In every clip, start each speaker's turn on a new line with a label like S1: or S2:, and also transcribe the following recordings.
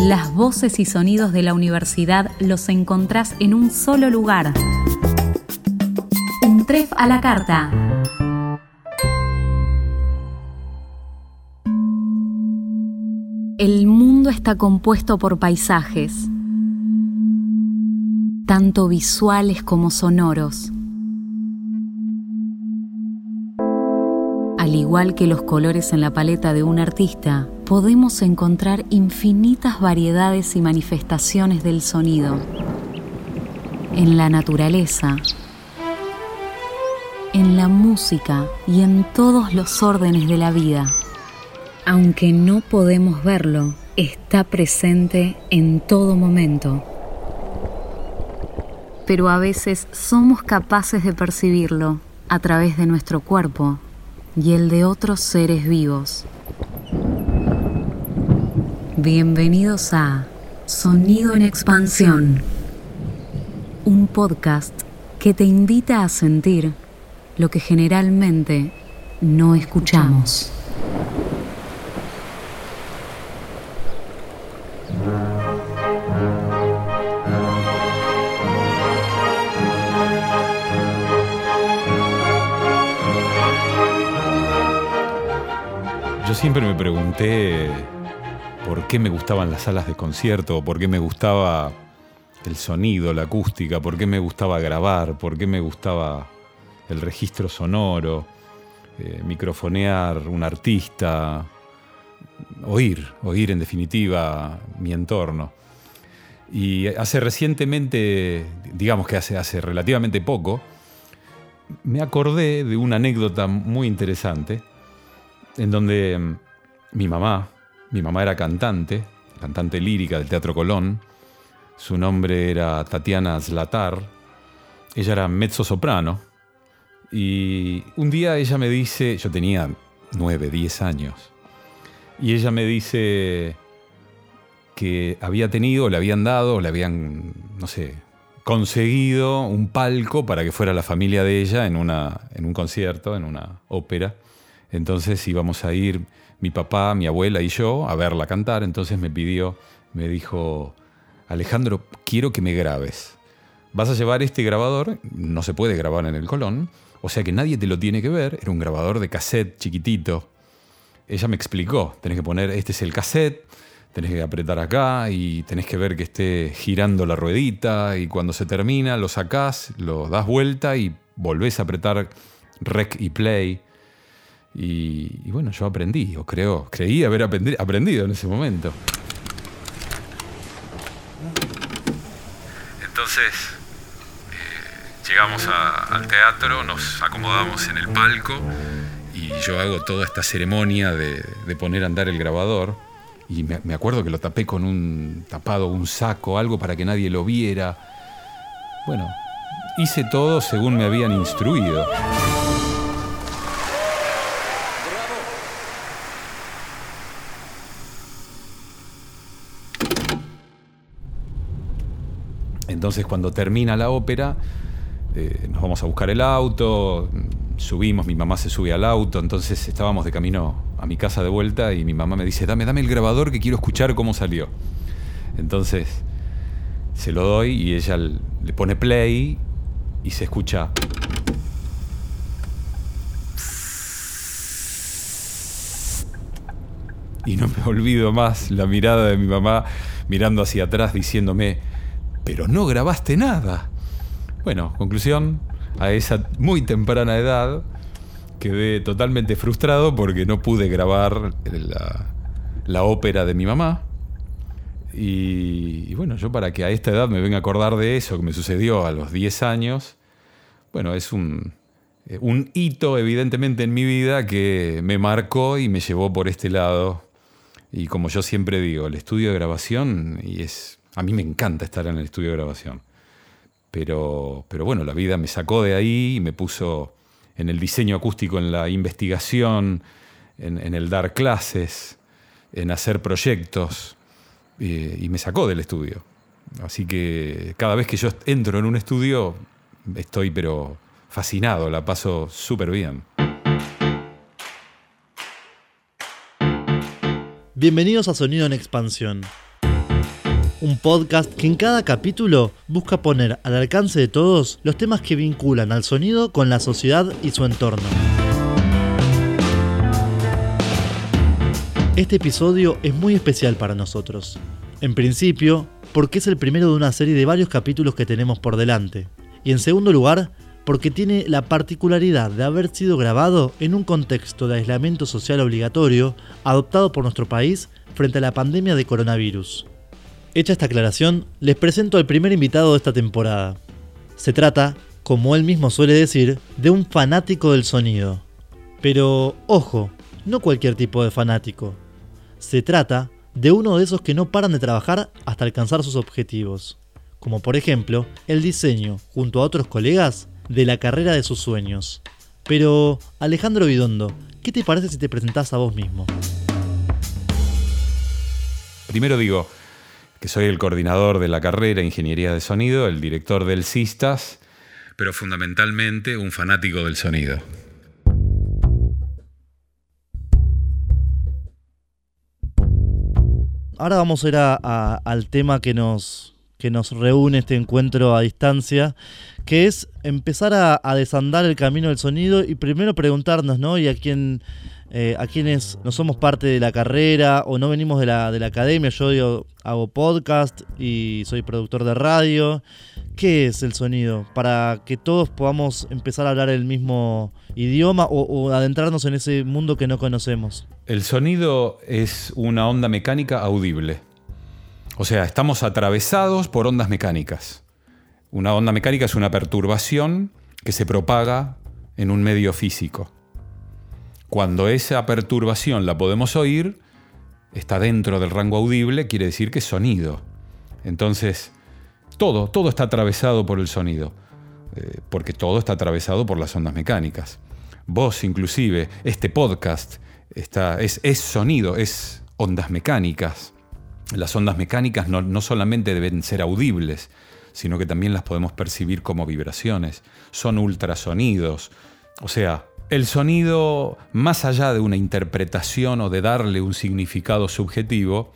S1: Las voces y sonidos de la universidad los encontrás en un solo lugar. Un tref a la carta. El mundo está compuesto por paisajes, tanto visuales como sonoros. Al igual que los colores en la paleta de un artista, podemos encontrar infinitas variedades y manifestaciones del sonido. En la naturaleza, en la música y en todos los órdenes de la vida aunque no podemos verlo, está presente en todo momento. Pero a veces somos capaces de percibirlo a través de nuestro cuerpo y el de otros seres vivos. Bienvenidos a Sonido en Expansión, un podcast que te invita a sentir lo que generalmente no escuchamos.
S2: Yo siempre me pregunté por qué me gustaban las salas de concierto, por qué me gustaba el sonido, la acústica, por qué me gustaba grabar, por qué me gustaba el registro sonoro, eh, microfonear un artista, oír, oír en definitiva mi entorno. Y hace recientemente, digamos que hace, hace relativamente poco, me acordé de una anécdota muy interesante en donde mm, mi mamá, mi mamá era cantante, cantante lírica del Teatro Colón, su nombre era Tatiana Zlatar, ella era mezzo soprano, y un día ella me dice, yo tenía nueve, diez años, y ella me dice que había tenido, le habían dado, le habían, no sé, conseguido un palco para que fuera la familia de ella en, una, en un concierto, en una ópera. Entonces íbamos a ir mi papá, mi abuela y yo a verla cantar. Entonces me pidió, me dijo, Alejandro, quiero que me grabes. Vas a llevar este grabador, no se puede grabar en el Colón, o sea que nadie te lo tiene que ver. Era un grabador de cassette chiquitito. Ella me explicó, tenés que poner, este es el cassette, tenés que apretar acá y tenés que ver que esté girando la ruedita y cuando se termina lo sacás, lo das vuelta y volvés a apretar rec y play. Y, bueno, yo aprendí, o creo, creí haber aprendido en ese momento. Entonces, eh, llegamos al teatro, nos acomodamos en el palco y yo hago toda esta ceremonia de, poner a andar el grabador. Y me, me, acuerdo que lo tapé con un tapado, un saco, algo para que nadie lo viera. Bueno, hice todo según me habían instruido. Entonces cuando termina la ópera, eh, nos vamos a buscar el auto, subimos, mi mamá se sube al auto, entonces estábamos de camino a mi casa de vuelta y mi mamá me dice, dame, dame el grabador que quiero escuchar cómo salió. Entonces se lo doy y ella le pone play y se escucha... Y no me olvido más la mirada de mi mamá mirando hacia atrás diciéndome, pero no grabaste nada. Bueno, conclusión, a esa muy temprana edad quedé totalmente frustrado porque no pude grabar la, ópera de mi mamá. Y, bueno, yo para que a esta edad me venga a acordar de eso que me sucedió a los 10 años, bueno, es un, un hito evidentemente en mi vida que me marcó y me llevó por este lado. Y como yo siempre digo, el estudio de grabación y es a mí me encanta estar en el estudio de grabación. Pero, pero bueno, la vida me sacó de ahí y me puso en el diseño acústico, en la investigación, en, el dar clases, en hacer proyectos, y me sacó del estudio. Así que cada vez que yo entro en un estudio, estoy pero fascinado, la paso súper bien.
S3: Bienvenidos a Sonido en Expansión un podcast que en cada capítulo busca poner al alcance de todos los temas que vinculan al sonido con la sociedad y su entorno. Este episodio es muy especial para nosotros. En principio, porque es el primero de una serie de varios capítulos que tenemos por delante. Y en segundo lugar, porque tiene la particularidad de haber sido grabado en un contexto de aislamiento social obligatorio adoptado por nuestro país frente a la pandemia de coronavirus. Hecha esta aclaración, les presento al primer invitado de esta temporada. Se trata, como él mismo suele decir, de un fanático del sonido. Pero, ojo, no cualquier tipo de fanático. Se trata de uno de esos que no paran de trabajar hasta alcanzar sus objetivos, como por ejemplo el diseño, junto a otros colegas, de la carrera de sus sueños. Pero, Alejandro Vidondo, ¿qué te parece si te presentás a vos mismo?
S2: Primero digo, que soy el coordinador de la carrera Ingeniería de Sonido, el director del CISTAS, pero fundamentalmente un fanático del sonido.
S3: Ahora vamos a ir al tema que nos, que nos reúne este encuentro a distancia, que es empezar a, a, desandar el camino del sonido y primero preguntarnos, ¿no? Y a quién eh, a quienes no somos parte de la carrera o no venimos de la, de la academia. Yo hago podcast y soy productor de radio. ¿Qué es el sonido? Para que todos podamos empezar a hablar el mismo idioma o, adentrarnos en ese mundo que no conocemos.
S2: El sonido es una onda mecánica audible. O sea, estamos atravesados por ondas mecánicas. Una onda mecánica es una perturbación que se propaga en un medio físico. Cuando esa perturbación la podemos oír, está dentro del rango audible, quiere decir que es sonido. Entonces, todo, todo está atravesado por el sonido, eh, porque todo está atravesado por las ondas mecánicas. Vos, inclusive, este podcast está, es, es sonido, es ondas mecánicas. Las ondas mecánicas no, no solamente deben ser audibles, sino que también las podemos percibir como vibraciones. Son ultrasonidos. O sea, el sonido, más allá de una interpretación o de darle un significado subjetivo,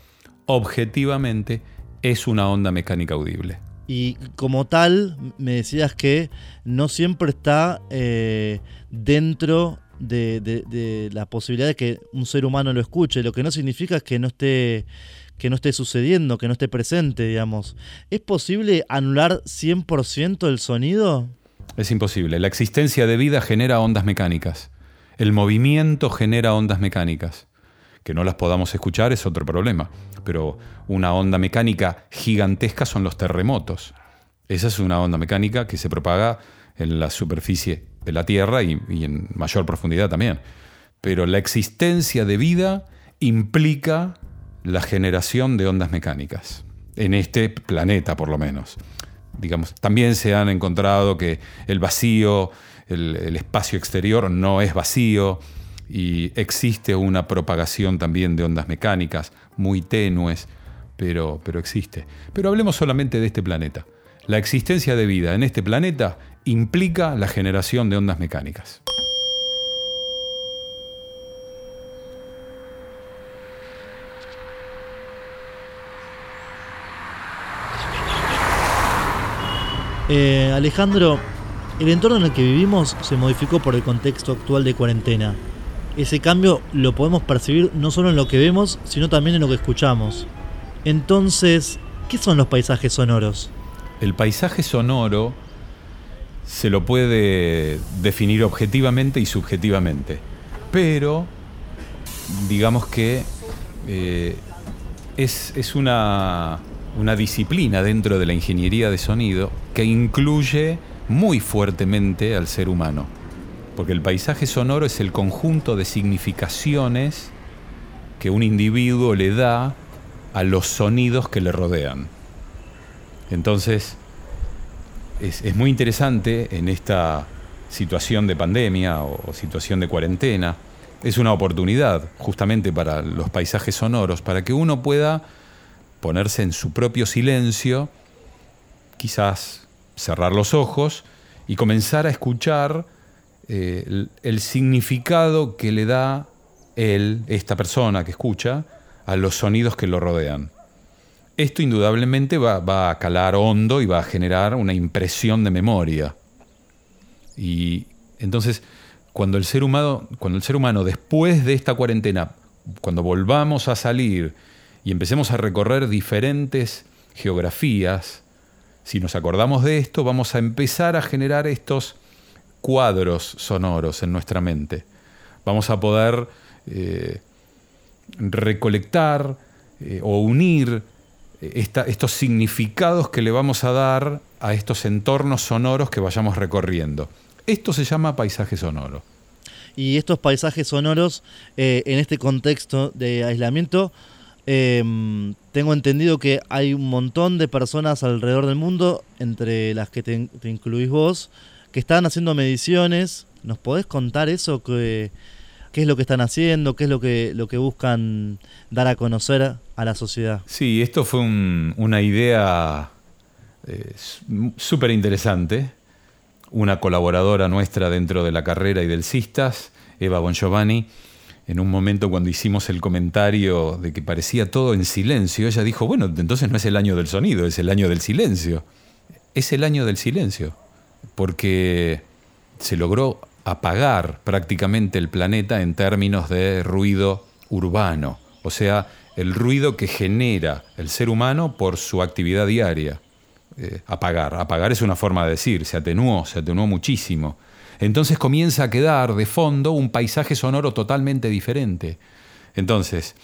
S2: objetivamente es una onda mecánica audible.
S3: Y como tal, me decías que no siempre está eh, dentro de, la posibilidad de que un ser humano lo escuche, lo que no significa es que no esté que no esté sucediendo, que no esté presente, digamos. ¿Es posible anular 100% el sonido?
S2: Es imposible. La existencia de vida genera ondas mecánicas. El movimiento genera ondas mecánicas. Que no las podamos escuchar es otro problema. Pero una onda mecánica gigantesca son los terremotos. Esa es una onda mecánica que se propaga en la superficie de la Tierra y, en mayor profundidad también. Pero la existencia de vida implica la generación de ondas mecánicas. En este planeta, por lo menos digamos, también se han encontrado que el vacío, el, espacio exterior no es vacío y existe una propagación también de ondas mecánicas muy tenues, pero, pero existe. Pero hablemos solamente de este planeta. La existencia de vida en este planeta implica la generación de ondas mecánicas.
S3: Eh, Alejandro, el entorno en el que vivimos se modificó por el contexto actual de cuarentena. Ese cambio lo podemos percibir no solo en lo que vemos, sino también en lo que escuchamos. Entonces, ¿qué son los paisajes sonoros?
S2: El paisaje sonoro se lo puede definir objetivamente y subjetivamente, pero digamos que eh, es, es una una disciplina dentro de la ingeniería de sonido que incluye muy fuertemente al ser humano. Porque el paisaje sonoro es el conjunto de significaciones que un individuo le da a los sonidos que le rodean. Entonces, es, muy interesante en esta situación de pandemia o situación de cuarentena, es una oportunidad justamente para los paisajes sonoros, para que uno pueda ponerse en su propio silencio, quizás cerrar los ojos y comenzar a escuchar eh, el, significado que le da él, esta persona que escucha, a los sonidos que lo rodean. Esto indudablemente va, va a calar hondo y va a generar una impresión de memoria. Y entonces, cuando el ser humano, cuando el ser humano después de esta cuarentena, cuando volvamos a salir y empecemos a recorrer diferentes geografías, si nos acordamos de esto, vamos a empezar a generar estos cuadros sonoros en nuestra mente. Vamos a poder eh, recolectar eh, o unir eh, estos significados que le vamos a dar a estos entornos sonoros que vayamos recorriendo. Esto se llama paisaje sonoro.
S3: Y estos paisajes sonoros, en este contexto de aislamiento, em, tengo entendido que hay un montón de personas alrededor del mundo, entre las que te, incluís vos, que están haciendo mediciones. ¿Nos podés contar eso? ¿Qué, qué es lo que están haciendo? ¿Qué es lo que, lo que buscan dar a conocer a la sociedad?
S2: Sí, esto fue una idea eh, súper interesante. Una colaboradora nuestra dentro de la carrera y del CISTAS, Eva Bongiovanni, en un momento cuando hicimos el comentario de que parecía todo en silencio, ella dijo, bueno, entonces no es el año del sonido, es el año del silencio. Es el año del silencio porque se logró apagar prácticamente el planeta en términos de ruido urbano, o sea, el ruido que genera el ser humano por su actividad diaria. Eh, apagar, apagar es una forma de decir, se atenuó, se atenuó muchísimo. Entonces comienza a quedar de fondo un paisaje sonoro totalmente diferente. Entonces,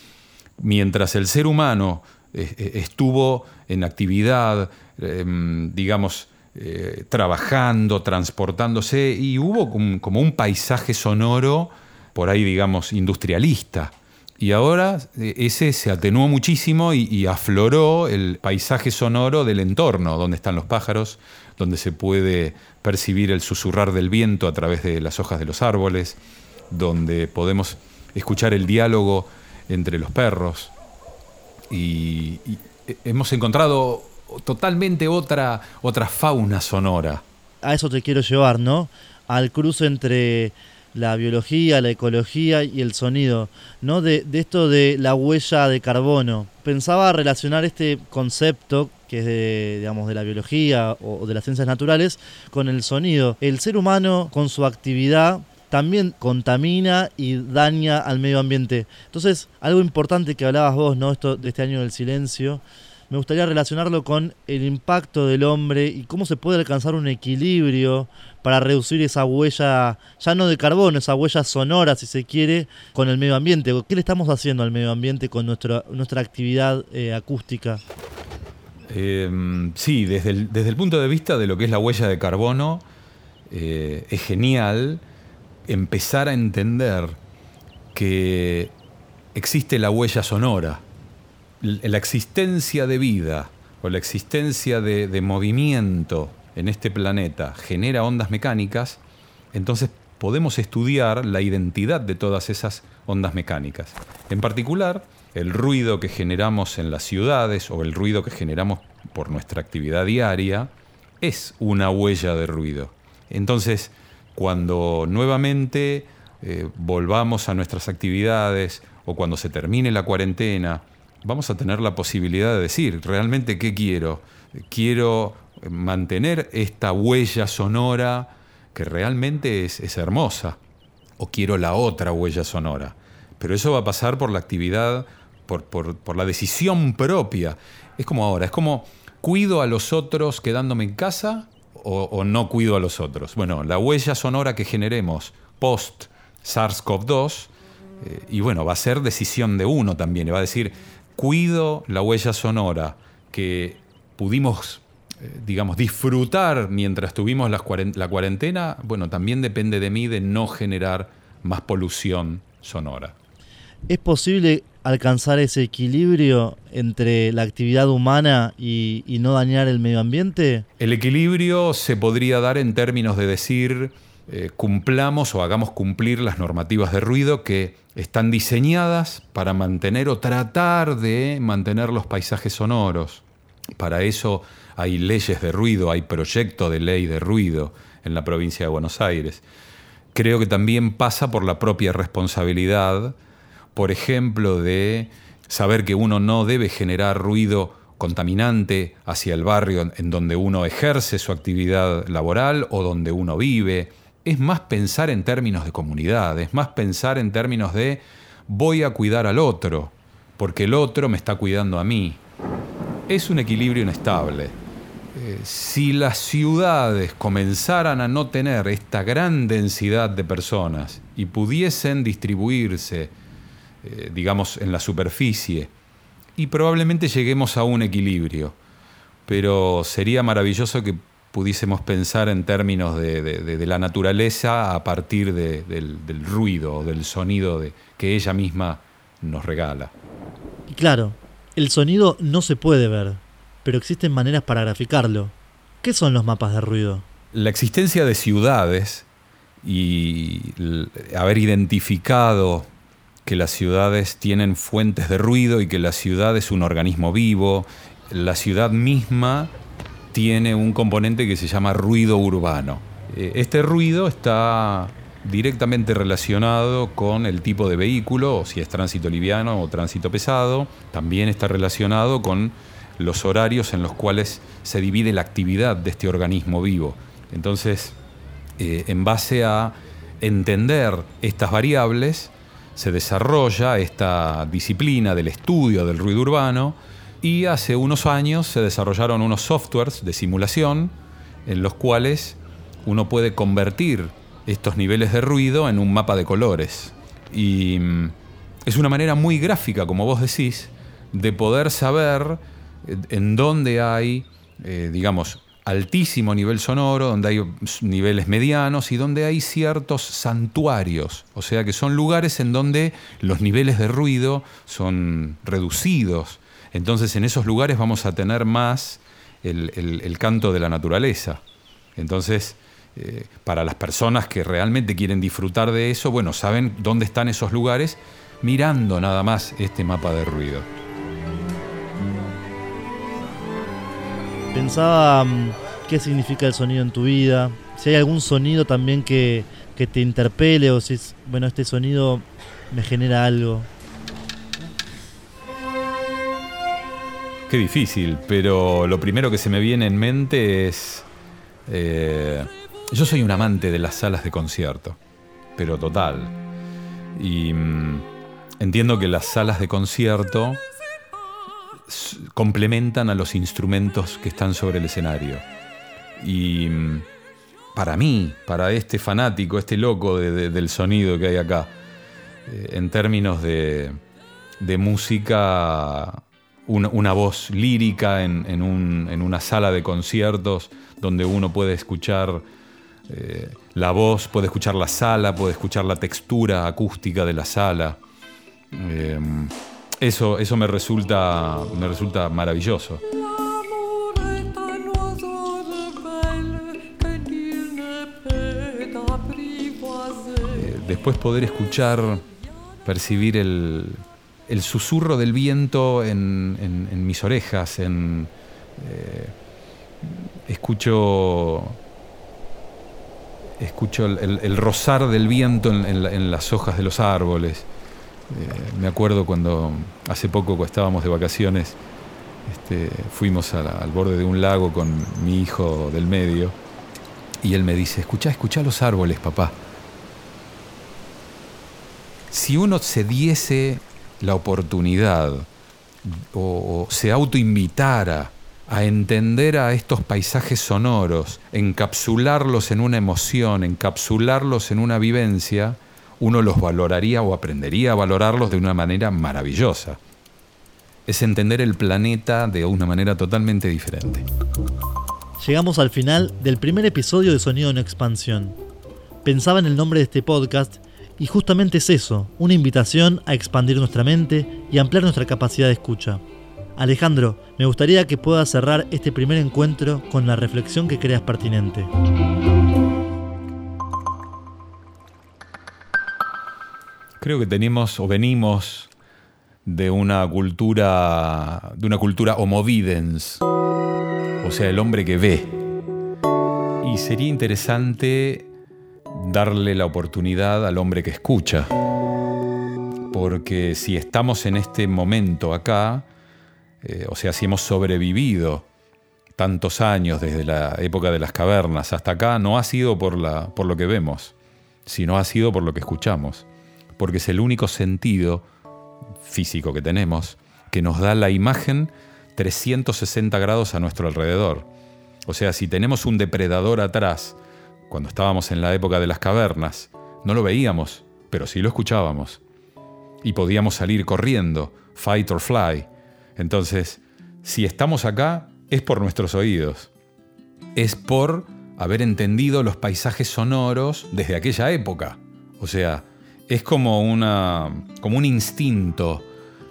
S2: mientras el ser humano eh, eh, estuvo en actividad, em, digamos, eh, trabajando, transportándose, y hubo como, un paisaje sonoro, por ahí digamos, industrialista. Y ahora eh, ese se atenuó muchísimo y, afloró el paisaje sonoro del entorno, donde están los pájaros, donde se puede percibir el susurrar del viento a través de las hojas de los árboles, donde podemos escuchar el diálogo entre los perros. y hemos encontrado totalmente otra, otra fauna sonora.
S3: A eso te quiero llevar, ¿no? Al cruce entre la biología, la ecología y el sonido, ¿no? De, esto de la huella de carbono. Pensaba relacionar este concepto que es de, digamos, de la biología o de las ciencias naturales, con el sonido. El ser humano, con su actividad, también contamina y daña al medio ambiente. Entonces, algo importante que hablabas vos, ¿no? Esto de este año del silencio, me gustaría relacionarlo con el impacto del hombre y cómo se puede alcanzar un equilibrio para reducir esa huella, ya no de carbono, esa huella sonora, si se quiere, con el medio ambiente. ¿Qué le estamos haciendo al medio ambiente con nuestra, nuestra actividad eh, acústica?
S2: Em, sí, desde el, desde el, punto de vista de lo que es la huella de carbono, eh, es genial empezar a entender que existe la huella sonora la existencia de vida o la existencia de, movimiento en este planeta genera ondas mecánicas, entonces podemos estudiar la identidad de todas esas ondas mecánicas. En particular, el ruido que generamos en las ciudades o el ruido que generamos por nuestra actividad diaria es una huella de ruido. Entonces, cuando nuevamente eh, volvamos a nuestras actividades o cuando se termine la cuarentena vamos a tener la posibilidad de decir realmente qué quiero. Quiero mantener esta huella sonora que realmente es, hermosa. O quiero la otra huella sonora. Pero eso va a pasar por la actividad, por, la decisión propia. Es como ahora, es como cuido a los otros quedándome en casa o, no cuido a los otros. Bueno, la huella sonora que generemos post SARS-CoV-2, eh, y bueno, va a ser decisión de uno también. va a decir, cuido la huella sonora que pudimos, digamos, disfrutar mientras tuvimos la cuarentena, bueno, también depende de mí de no generar más polución sonora.
S3: ¿Es posible alcanzar ese equilibrio entre la actividad humana y, y, no dañar el medio ambiente?
S2: El equilibrio se podría dar en términos de decir eh, cumplamos o hagamos cumplir las normativas de ruido que están diseñadas para mantener o tratar de mantener los paisajes sonoros. Para eso hay leyes de ruido, hay proyecto de ley de ruido en la provincia de Buenos Aires. Creo que también pasa por la propia responsabilidad, por ejemplo, de saber que uno no debe generar ruido contaminante hacia el barrio en donde uno ejerce su actividad laboral o donde uno vive. Es más pensar en términos de comunidad, es más pensar en términos de voy a cuidar al otro, porque el otro me está cuidando a mí. Es un equilibrio inestable. Eh, si las ciudades comenzaran a no tener esta gran densidad de personas y pudiesen distribuirse, eh, digamos, en la superficie, y probablemente lleguemos a un equilibrio, pero sería maravilloso que pudiésemos pensar en términos de, la naturaleza a partir del, del, ruido, del sonido que ella misma nos regala.
S3: Claro, el sonido no se puede ver, pero existen maneras para graficarlo. ¿Qué son los mapas de ruido?
S2: La existencia de ciudades y haber identificado que las ciudades tienen fuentes de ruido y que la ciudad es un organismo vivo. La ciudad misma tiene un componente que se llama ruido urbano. Eh, este ruido está directamente relacionado con el tipo de vehículo, si es tránsito liviano o tránsito pesado. También está relacionado con los horarios en los cuales se divide la actividad de este organismo vivo. Entonces, eh, en base a entender estas variables, se desarrolla esta disciplina del estudio del ruido urbano y hace unos años se desarrollaron unos softwares de simulación en los cuales uno puede convertir estos niveles de ruido en un mapa de colores. Y mm, es una manera muy gráfica, como vos decís, de poder saber en dónde hay, eh, digamos, altísimo nivel sonoro, donde hay niveles medianos y donde hay ciertos santuarios, o sea que son lugares en donde los niveles de ruido son reducidos. Entonces en esos lugares vamos a tener más el, canto de la naturaleza. Entonces, eh, para las personas que realmente quieren disfrutar de eso, bueno, saben dónde están esos lugares mirando nada más este mapa de ruido.
S3: Pensaba mm, qué significa el sonido en tu vida, si hay algún sonido también que, te interpele o si es, bueno, este sonido me genera algo.
S2: Qué difícil, pero lo primero que se me viene en mente es... Eh, yo soy un amante de las salas de concierto, pero total. Y mm, entiendo que las salas de concierto complementan a los instrumentos que están sobre el escenario. Y mm, para mí, para este fanático, este loco del sonido que hay acá, eh, en términos de, música, una, voz lírica en, una sala de conciertos donde uno puede escuchar eh, la voz, puede escuchar la sala, puede escuchar la textura acústica de la sala. Eh, eso, eso me, resulta, me resulta maravilloso. Eh, después poder escuchar, percibir el, susurro del viento en, mis orejas, en, eh, escucho, escucho el, rozar del viento en las hojas de los árboles. Eh, me acuerdo cuando hace poco estábamos de vacaciones, este, fuimos al borde de un lago con mi hijo del medio y él me dice, escucha, escucha los árboles, papá. Si uno se diese la oportunidad o, o se autoinvitara a entender a estos paisajes sonoros, encapsularlos en una emoción, encapsularlos en una vivencia, uno los valoraría o aprendería a valorarlos de una manera maravillosa. Es entender el planeta de una manera totalmente diferente.
S3: Llegamos al final del primer episodio de Sonido en Expansión. Pensaba en el nombre de este podcast y justamente es eso, una invitación a expandir nuestra mente y ampliar nuestra capacidad de escucha. Alejandro, me gustaría que puedas cerrar este primer encuentro con la reflexión que creas pertinente.
S2: Creo que tenemos o venimos de una cultura, de una cultura homovidens, o sea, el hombre que ve. Y sería interesante darle la oportunidad al hombre que escucha, porque si estamos en este momento acá, eh, o sea, si hemos sobrevivido tantos años desde la época de las cavernas hasta acá, no ha sido por, la, por lo que vemos, sino ha sido por lo que escuchamos, porque es el único sentido físico que tenemos que nos da la imagen 360 grados a nuestro alrededor. O sea, si tenemos un depredador atrás, cuando estábamos en la época de las cavernas, no lo veíamos, pero sí lo escuchábamos. Y podíamos salir corriendo, fight or fly. Entonces, si estamos acá, es por nuestros oídos. Es por haber entendido los paisajes sonoros desde aquella época. O sea, es como, una, como un instinto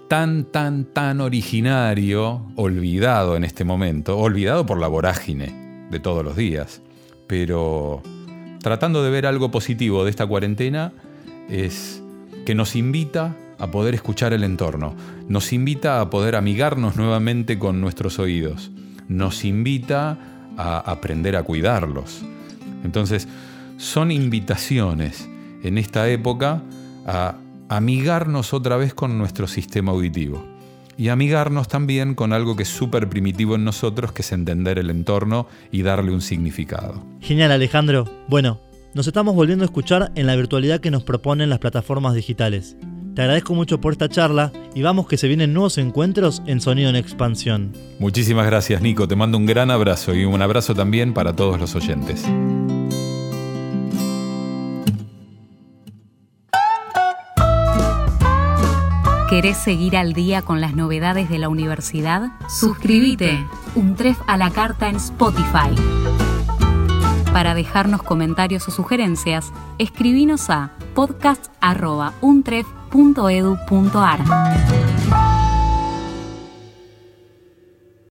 S2: tan, tan, tan originario, olvidado en este momento, olvidado por la vorágine de todos los días. Pero tratando de ver algo positivo de esta cuarentena, es que nos invita a poder escuchar el entorno, nos invita a poder amigarnos nuevamente con nuestros oídos, nos invita a aprender a cuidarlos. Entonces, son invitaciones en esta época a amigarnos otra vez con nuestro sistema auditivo y amigarnos también con algo que es súper primitivo en nosotros, que es entender el entorno y darle un significado.
S3: Genial Alejandro. Bueno, nos estamos volviendo a escuchar en la virtualidad que nos proponen las plataformas digitales. Te agradezco mucho por esta charla y vamos que se vienen nuevos encuentros en Sonido en Expansión.
S2: Muchísimas gracias Nico, te mando un gran abrazo y un abrazo también para todos los oyentes.
S1: ¿Querés seguir al día con las novedades de la universidad? Suscríbete. Un tref a la carta en Spotify. Para dejarnos comentarios o sugerencias, escribinos a podcast.untref.edu.ar.